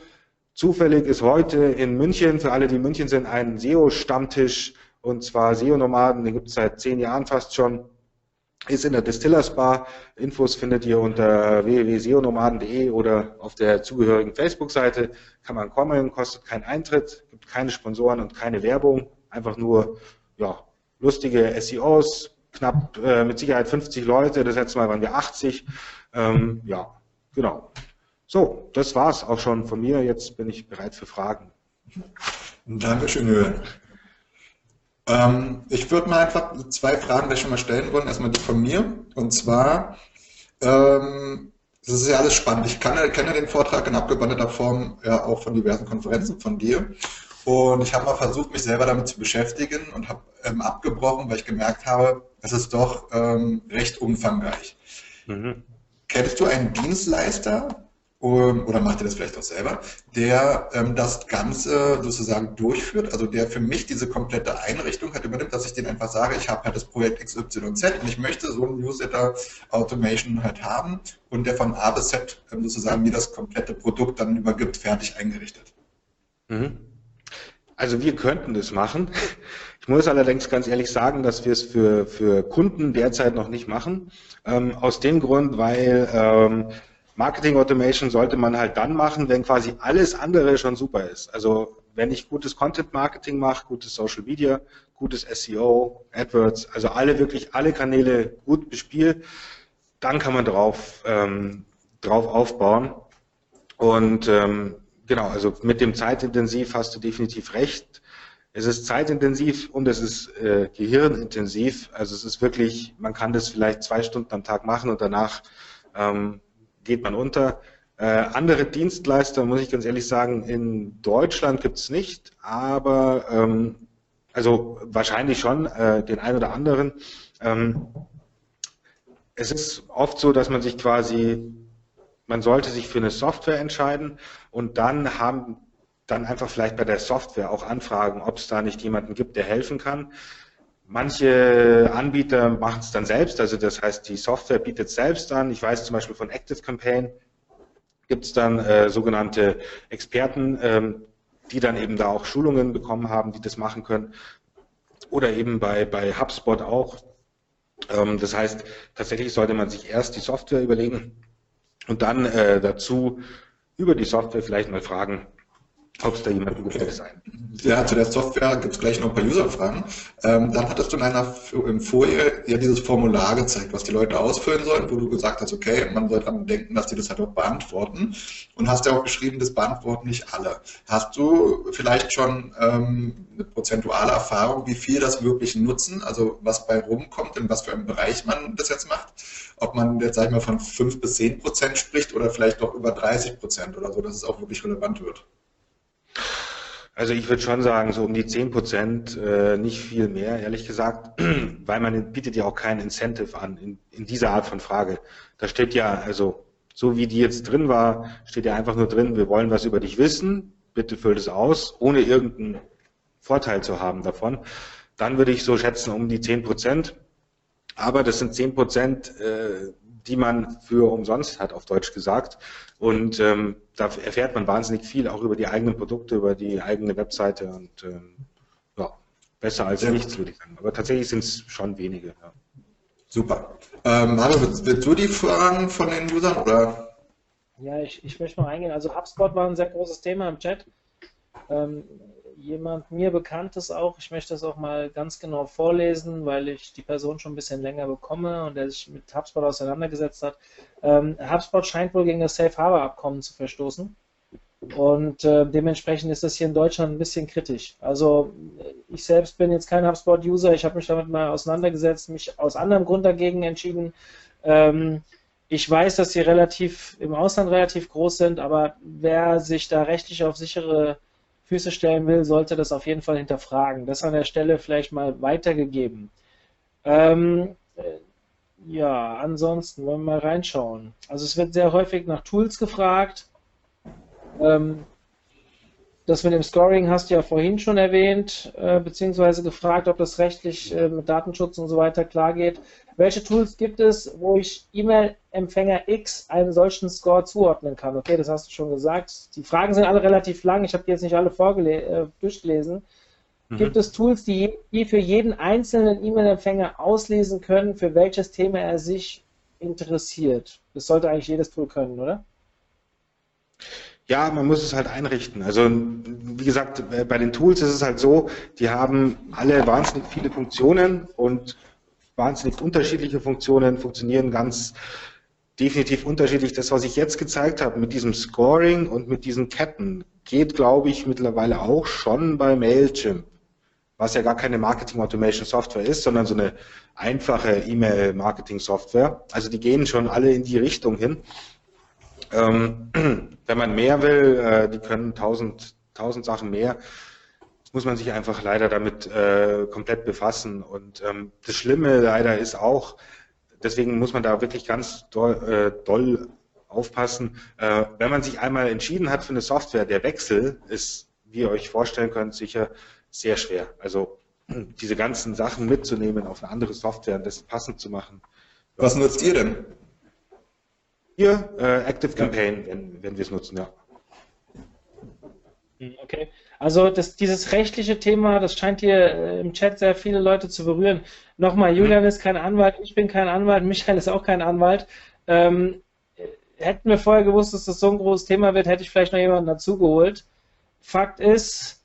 Zufällig ist heute in München, für alle, die in München sind, ein SEO-Stammtisch, und zwar SEO-Nomaden, den gibt es seit zehn Jahren fast schon, ist in der Distillers Bar. Infos findet ihr unter www.seonomaden.de oder auf der zugehörigen Facebook-Seite. Kann man kommen, kostet keinen Eintritt, gibt keine Sponsoren und keine Werbung, einfach nur ja, lustige SEOs, knapp äh, mit Sicherheit 50 Leute, das letzte Mal waren wir 80 ähm, ja, genau. So, das war's auch schon von mir. Jetzt bin ich bereit für Fragen. Dankeschön, Jürgen. Ähm, ich würde mal einfach zwei Fragen gleich schon mal stellen wollen. Erstmal die von mir. Und zwar, ähm, das ist ja alles spannend. Ich kann, kenne den Vortrag in abgewandelter Form ja auch von diversen Konferenzen von dir. Und ich habe mal versucht, mich selber damit zu beschäftigen und habe ähm, abgebrochen, weil ich gemerkt habe, es ist doch ähm, recht umfangreich. Mhm. Kennst du einen Dienstleister, oder macht ihr das vielleicht auch selber, der ähm, das Ganze sozusagen durchführt, also der für mich diese komplette Einrichtung hat übernimmt, dass ich denen einfach sage, ich habe halt das Projekt XYZ und ich möchte so ein Newsletter Automation halt haben und der von A bis Z ähm, sozusagen mir das komplette Produkt dann übergibt, fertig eingerichtet. Mhm. Also wir könnten das machen. Ich muss allerdings ganz ehrlich sagen, dass wir es für, für Kunden derzeit noch nicht machen. Ähm, aus dem Grund, weil ähm, Marketing Automation sollte man halt dann machen, wenn quasi alles andere schon super ist. Also wenn ich gutes Content Marketing mache, gutes Social Media, gutes SEO, AdWords, also alle wirklich alle Kanäle gut bespiele, dann kann man drauf, ähm, drauf aufbauen. Und ähm, Genau, also mit dem zeitintensiv hast du definitiv recht. Es ist zeitintensiv und es ist äh, gehirnintensiv. Also es ist wirklich, man kann das vielleicht zwei Stunden am Tag machen und danach ähm, geht man unter. Äh, andere Dienstleister, muss ich ganz ehrlich sagen, in Deutschland gibt es nicht, aber ähm, also wahrscheinlich schon äh, den einen oder anderen. Ähm, es ist oft so, dass man sich quasi man sollte sich für eine Software entscheiden und dann haben dann einfach vielleicht bei der Software auch anfragen, ob es da nicht jemanden gibt, der helfen kann. Manche Anbieter machen es dann selbst, also das heißt, die Software bietet selbst an. Ich weiß zum Beispiel von Active Campaign gibt es dann äh, sogenannte Experten, ähm, die dann eben da auch Schulungen bekommen haben, die das machen können. Oder eben bei, bei HubSpot auch. Ähm, das heißt, tatsächlich sollte man sich erst die Software überlegen, und dann äh, dazu über die Software vielleicht mal fragen, ob es da jemanden gibt, der sein. Ja, zu der Software gibt es gleich noch ein paar User-Fragen. Ähm, dann hattest du in einer Folie ja dieses Formular gezeigt, was die Leute ausfüllen sollen, wo du gesagt hast, okay, man soll daran denken, dass die das halt auch beantworten. Und hast ja auch geschrieben, das beantworten nicht alle. Hast du vielleicht schon ähm, eine prozentuale Erfahrung, wie viel das wirklich nutzen, also was bei rumkommt, in was für einem Bereich man das jetzt macht? Ob man jetzt, sag ich mal, von 5 bis 10 Prozent spricht oder vielleicht doch über 30 Prozent oder so, dass es auch wirklich relevant wird. Also ich würde schon sagen, so um die 10 Prozent, äh, nicht viel mehr, ehrlich gesagt, weil man bietet ja auch kein Incentive an in, in dieser Art von Frage. Da steht ja, also so wie die jetzt drin war, steht ja einfach nur drin, wir wollen was über dich wissen, bitte füll es aus, ohne irgendeinen Vorteil zu haben davon. Dann würde ich so schätzen um die 10 Prozent. Aber das sind 10 Prozent, äh, die man für umsonst hat, auf Deutsch gesagt. Und ähm, da erfährt man wahnsinnig viel, auch über die eigenen Produkte, über die eigene Webseite und ähm, ja, besser als ja. nichts, würde ich sagen. Aber tatsächlich sind es schon wenige. Ja. Super. Ähm, Mario, willst, willst, du die Fragen von den Usern oder? Ja, ich, ich möchte mal eingehen. Also HubSpot war ein sehr großes Thema im Chat. Ähm, jemand mir Bekanntes auch. Ich möchte das auch mal ganz genau vorlesen, weil ich die Person schon ein bisschen länger bekomme und der sich mit HubSpot auseinandergesetzt hat. Ähm, HubSpot scheint wohl gegen das Safe Harbor Abkommen zu verstoßen. Und äh, dementsprechend ist das hier in Deutschland ein bisschen kritisch. Also ich selbst bin jetzt kein HubSpot-User, ich habe mich damit mal auseinandergesetzt, mich aus anderem Grund dagegen entschieden. Ähm, ich weiß, dass sie relativ im Ausland relativ groß sind, aber wer sich da rechtlich auf sichere Füße stellen will, sollte das auf jeden Fall hinterfragen. Das an der Stelle vielleicht mal weitergegeben. Ähm, äh, ja, ansonsten wollen wir mal reinschauen. Also es wird sehr häufig nach Tools gefragt. Ähm, das mit dem Scoring hast du ja vorhin schon erwähnt, äh, beziehungsweise gefragt, ob das rechtlich äh, mit Datenschutz und so weiter klar geht. Welche Tools gibt es, wo ich E-Mail-Empfänger X einen solchen Score zuordnen kann? Okay, das hast du schon gesagt. Die Fragen sind alle relativ lang. Ich habe die jetzt nicht alle äh, durchgelesen. Mhm. Gibt es Tools, die, die für jeden einzelnen E-Mail-Empfänger auslesen können, für welches Thema er sich interessiert? Das sollte eigentlich jedes Tool können, oder? Ja, man muss es halt einrichten. Also wie gesagt, bei den Tools ist es halt so, die haben alle wahnsinnig viele Funktionen und wahnsinnig unterschiedliche Funktionen, funktionieren ganz definitiv unterschiedlich. Das, was ich jetzt gezeigt habe mit diesem Scoring und mit diesen Ketten, geht, glaube ich, mittlerweile auch schon bei Mailchimp, was ja gar keine Marketing Automation Software ist, sondern so eine einfache E-Mail Marketing Software. Also die gehen schon alle in die Richtung hin. Ähm, wenn man mehr will, äh, die können tausend, tausend Sachen mehr muss man sich einfach leider damit äh, komplett befassen. Und ähm, das Schlimme leider ist auch, deswegen muss man da wirklich ganz doll, äh, doll aufpassen, äh, wenn man sich einmal entschieden hat für eine Software, der Wechsel ist, wie ihr euch vorstellen könnt, sicher sehr schwer. Also diese ganzen Sachen mitzunehmen auf eine andere Software und das passend zu machen. Was nutzt ihr denn? Hier, äh, Active Campaign, wenn, wenn wir es nutzen, ja. Hm, okay. Also das, dieses rechtliche Thema, das scheint hier äh, im Chat sehr viele Leute zu berühren. Nochmal, Julian ist kein Anwalt, ich bin kein Anwalt, Michael ist auch kein Anwalt. Ähm, hätten wir vorher gewusst, dass das so ein großes Thema wird, hätte ich vielleicht noch jemanden dazugeholt. Fakt ist,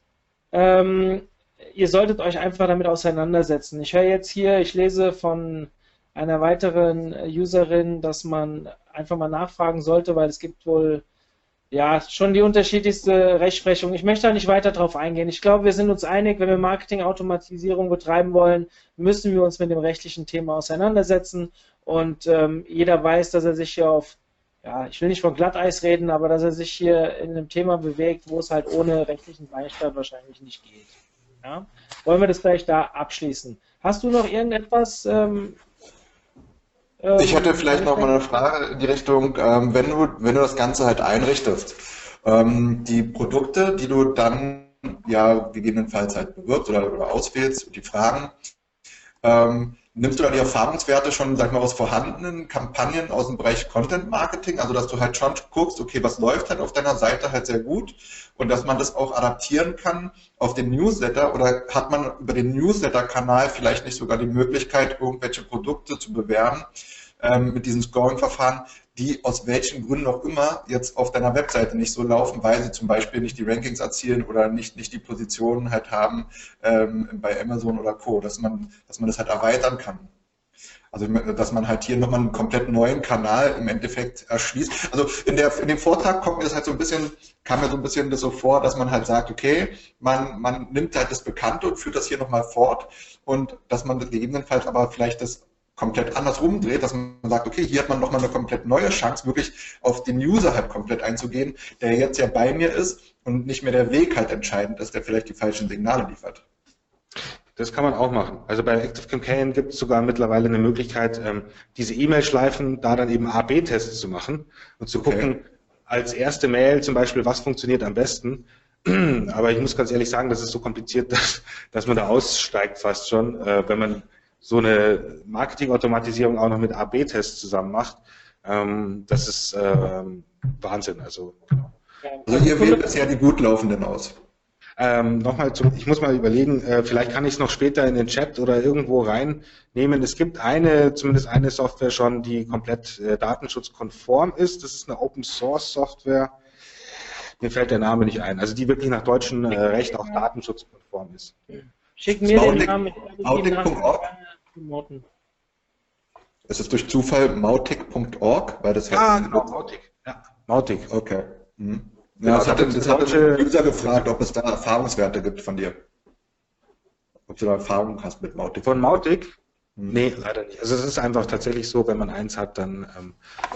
ähm, ihr solltet euch einfach damit auseinandersetzen. Ich höre jetzt hier, ich lese von einer weiteren Userin, dass man einfach mal nachfragen sollte, weil es gibt wohl ja, schon die unterschiedlichste Rechtsprechung. Ich möchte da nicht weiter drauf eingehen. Ich glaube, wir sind uns einig, wenn wir Marketingautomatisierung betreiben wollen, müssen wir uns mit dem rechtlichen Thema auseinandersetzen. Und ähm, jeder weiß, dass er sich hier auf, ja, ich will nicht von Glatteis reden, aber dass er sich hier in einem Thema bewegt, wo es halt ohne rechtlichen Beistand wahrscheinlich nicht geht. Ja? Wollen wir das vielleicht da abschließen? Hast du noch irgendetwas, ähm, ich hätte vielleicht noch mal eine Frage in die Richtung, ähm, wenn du, wenn du das Ganze halt einrichtest, ähm, die Produkte, die du dann ja gegebenenfalls halt bewirbst oder, oder auswählst, die Fragen, ähm, nimmst du da die Erfahrungswerte schon, sag mal, aus vorhandenen Kampagnen aus dem Bereich Content Marketing, also dass du halt schon guckst, okay, was läuft halt auf deiner Seite halt sehr gut und dass man das auch adaptieren kann auf den Newsletter? Oder hat man über den Newsletter-Kanal vielleicht nicht sogar die Möglichkeit, irgendwelche Produkte zu bewerben ähm, mit diesem Scoring-Verfahren, die aus welchen Gründen auch immer jetzt auf deiner Webseite nicht so laufen, weil sie zum Beispiel nicht die Rankings erzielen oder nicht, nicht die Positionen halt haben ähm, bei Amazon oder Co., dass man, dass man das halt erweitern kann. Also dass man halt hier nochmal einen komplett neuen Kanal im Endeffekt erschließt. Also in, der, in dem Vortrag kommt mir das halt so ein bisschen, kam mir so ein bisschen das so vor, dass man halt sagt, okay, man, man nimmt halt das Bekannte und führt das hier nochmal fort und dass man gegebenenfalls aber vielleicht das komplett anders rumdreht, dass man sagt, okay, hier hat man nochmal eine komplett neue Chance, wirklich auf den User halt komplett einzugehen, der jetzt ja bei mir ist und nicht mehr der Weg halt entscheidend ist, der vielleicht die falschen Signale liefert. Das kann man auch machen. Also bei ActiveCampaign gibt es sogar mittlerweile eine Möglichkeit, ähm, diese E-Mail-Schleifen da dann eben A-B-Tests zu machen und zu okay. gucken, als erste Mail zum Beispiel, was funktioniert am besten. Aber ich muss ganz ehrlich sagen, das ist so kompliziert, dass, dass man da aussteigt fast schon, äh, wenn man so eine Marketing-Automatisierung auch noch mit A-B-Tests zusammen macht. Ähm, das ist äh, Wahnsinn. Also, genau. also ihr wählt bisher die gut laufenden aus. Ähm, Nochmal zum, ich muss mal überlegen, äh, vielleicht kann ich es noch später in den Chat oder irgendwo reinnehmen. Es gibt eine, zumindest eine Software schon, die komplett äh, datenschutzkonform ist. Das ist eine Open Source Software. Mir fällt der Name nicht ein. Also die wirklich nach deutschem äh, Recht auch datenschutzkonform ist. Schick mir den Namen. Mautic.org. Ist es durch Zufall mautic.org? Weil das ah, genau, Mautic. Ja, Mautic. Okay. Mhm. Ja, das, hatte, das hatte ein User gefragt, ob es da Erfahrungswerte gibt von dir. Ob du da Erfahrung hast mit Mautic. Von Mautic? Hm. Nee, leider nicht. Also es ist einfach tatsächlich so, wenn man eins hat, dann ähm,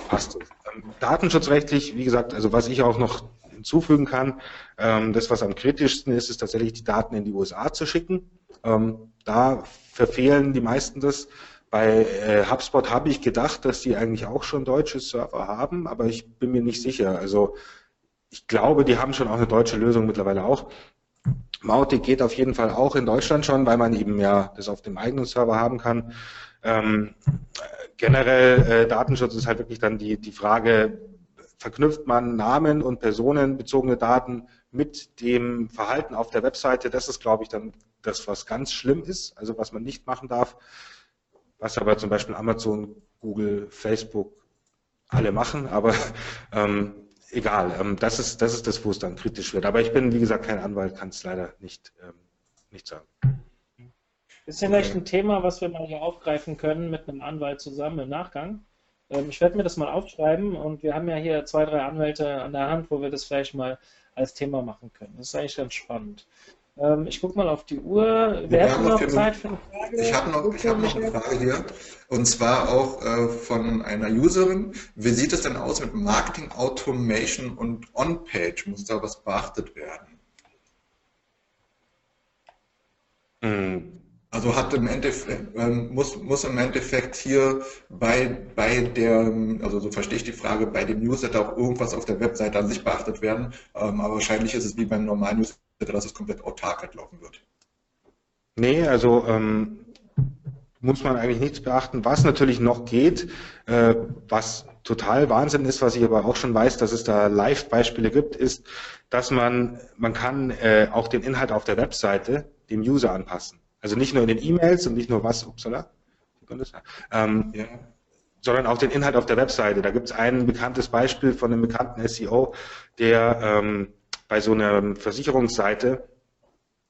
passt es. Ähm, datenschutzrechtlich, wie gesagt, also was ich auch noch hinzufügen kann, ähm, das, was am kritischsten ist, ist tatsächlich die Daten in die USA zu schicken. Ähm, da verfehlen die meisten das. Bei äh, HubSpot habe ich gedacht, dass die eigentlich auch schon deutsche Server haben, aber ich bin mir nicht sicher. Also ich glaube, die haben schon auch eine deutsche Lösung mittlerweile auch. Mautic geht auf jeden Fall auch in Deutschland schon, weil man eben ja das auf dem eigenen Server haben kann. Ähm, generell äh, Datenschutz ist halt wirklich dann die, die Frage, verknüpft man Namen und personenbezogene Daten mit dem Verhalten auf der Webseite. Das ist, glaube ich, dann das, was ganz schlimm ist, also was man nicht machen darf, was aber zum Beispiel Amazon, Google, Facebook alle machen, aber ähm, egal, ähm, das, ist, das ist das, wo es dann kritisch wird. Aber ich bin, wie gesagt, kein Anwalt, kann es leider nicht, ähm, nicht sagen. Ist vielleicht ein Thema, was wir mal hier aufgreifen können mit einem Anwalt zusammen im Nachgang. Ähm, ich werde mir das mal aufschreiben und wir haben ja hier zwei, drei Anwälte an der Hand, wo wir das vielleicht mal als Thema machen können. Das ist eigentlich ganz spannend. Ähm, ich gucke mal auf die Uhr. Wer hat noch Zeit für eine Frage? Ich habe noch, hab noch eine Frage hier. Und zwar auch äh, von einer Userin. Wie sieht es denn aus mit Marketing Automation und On-Page? Muss da was beachtet werden? Mhm. Also hat im Endeffekt, ähm, muss, muss im Endeffekt hier bei, bei der, also so verstehe ich die Frage, bei dem Newsletter auch irgendwas auf der Webseite an sich beachtet werden. Ähm, aber wahrscheinlich ist es wie beim normalen Newsletter dass es komplett autark halt laufen wird. Nee, also ähm, muss man eigentlich nichts beachten. Was natürlich noch geht, äh, was total Wahnsinn ist, was ich aber auch schon weiß, dass es da Live-Beispiele gibt, ist, dass man, man kann äh, auch den Inhalt auf der Webseite dem User anpassen. Also nicht nur in den E-Mails und nicht nur was, upsala, ähm, ja. sondern auch den Inhalt auf der Webseite. Da gibt es ein bekanntes Beispiel von einem bekannten SEO, der ähm, bei so einer Versicherungsseite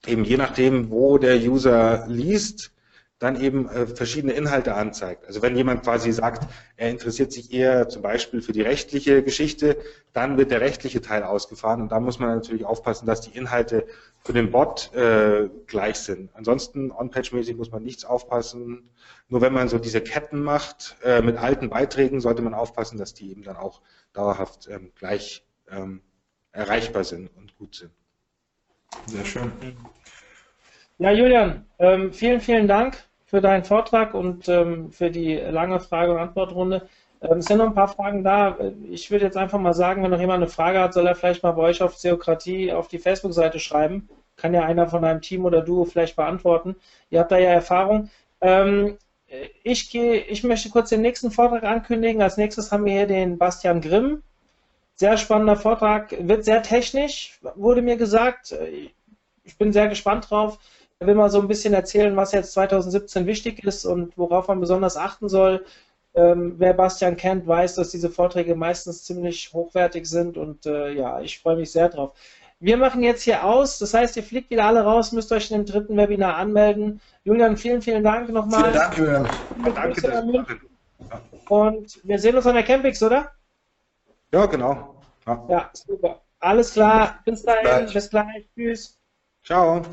eben je nachdem, wo der User liest, dann eben äh, verschiedene Inhalte anzeigt. Also wenn jemand quasi sagt, er interessiert sich eher zum Beispiel für die rechtliche Geschichte, dann wird der rechtliche Teil ausgefahren und da muss man natürlich aufpassen, dass die Inhalte für den Bot äh, gleich sind. Ansonsten on-page-mäßig muss man nichts aufpassen. Nur wenn man so diese Ketten macht äh, mit alten Beiträgen, sollte man aufpassen, dass die eben dann auch dauerhaft ähm, gleich ähm, erreichbar sind und gut sind. Sehr schön. Ja, Julian, ähm, vielen, vielen Dank für deinen Vortrag und ähm, für die lange Frage- und Antwortrunde. Ähm, es sind noch ein paar Fragen da. Ich würde jetzt einfach mal sagen, wenn noch jemand eine Frage hat, soll er vielleicht mal bei euch auf Theokratie auf die Facebook-Seite schreiben. Kann ja einer von einem Team oder Duo vielleicht beantworten. Ihr habt da ja Erfahrung. Ich, gehe, ich möchte kurz den nächsten Vortrag ankündigen. Als nächstes haben wir hier den Bastian Grimm. Sehr spannender Vortrag, wird sehr technisch, wurde mir gesagt. Ich bin sehr gespannt drauf. Er will mal so ein bisschen erzählen, was jetzt 2017 wichtig ist und worauf man besonders achten soll. Ähm, wer Bastian kennt, weiß, dass diese Vorträge meistens ziemlich hochwertig sind und äh, ja, ich freue mich sehr drauf. Wir machen jetzt hier aus, das heißt, ihr fliegt wieder alle raus, müsst euch in dem dritten Webinar anmelden. Julian, vielen, vielen Dank nochmal. Vielen Dank, Julian. Danke. Und wir sehen uns an der Campix, oder? Ja, genau. Ja, ja super. Alles klar. Bis dahin. Bis gleich. Tschüss. Ciao.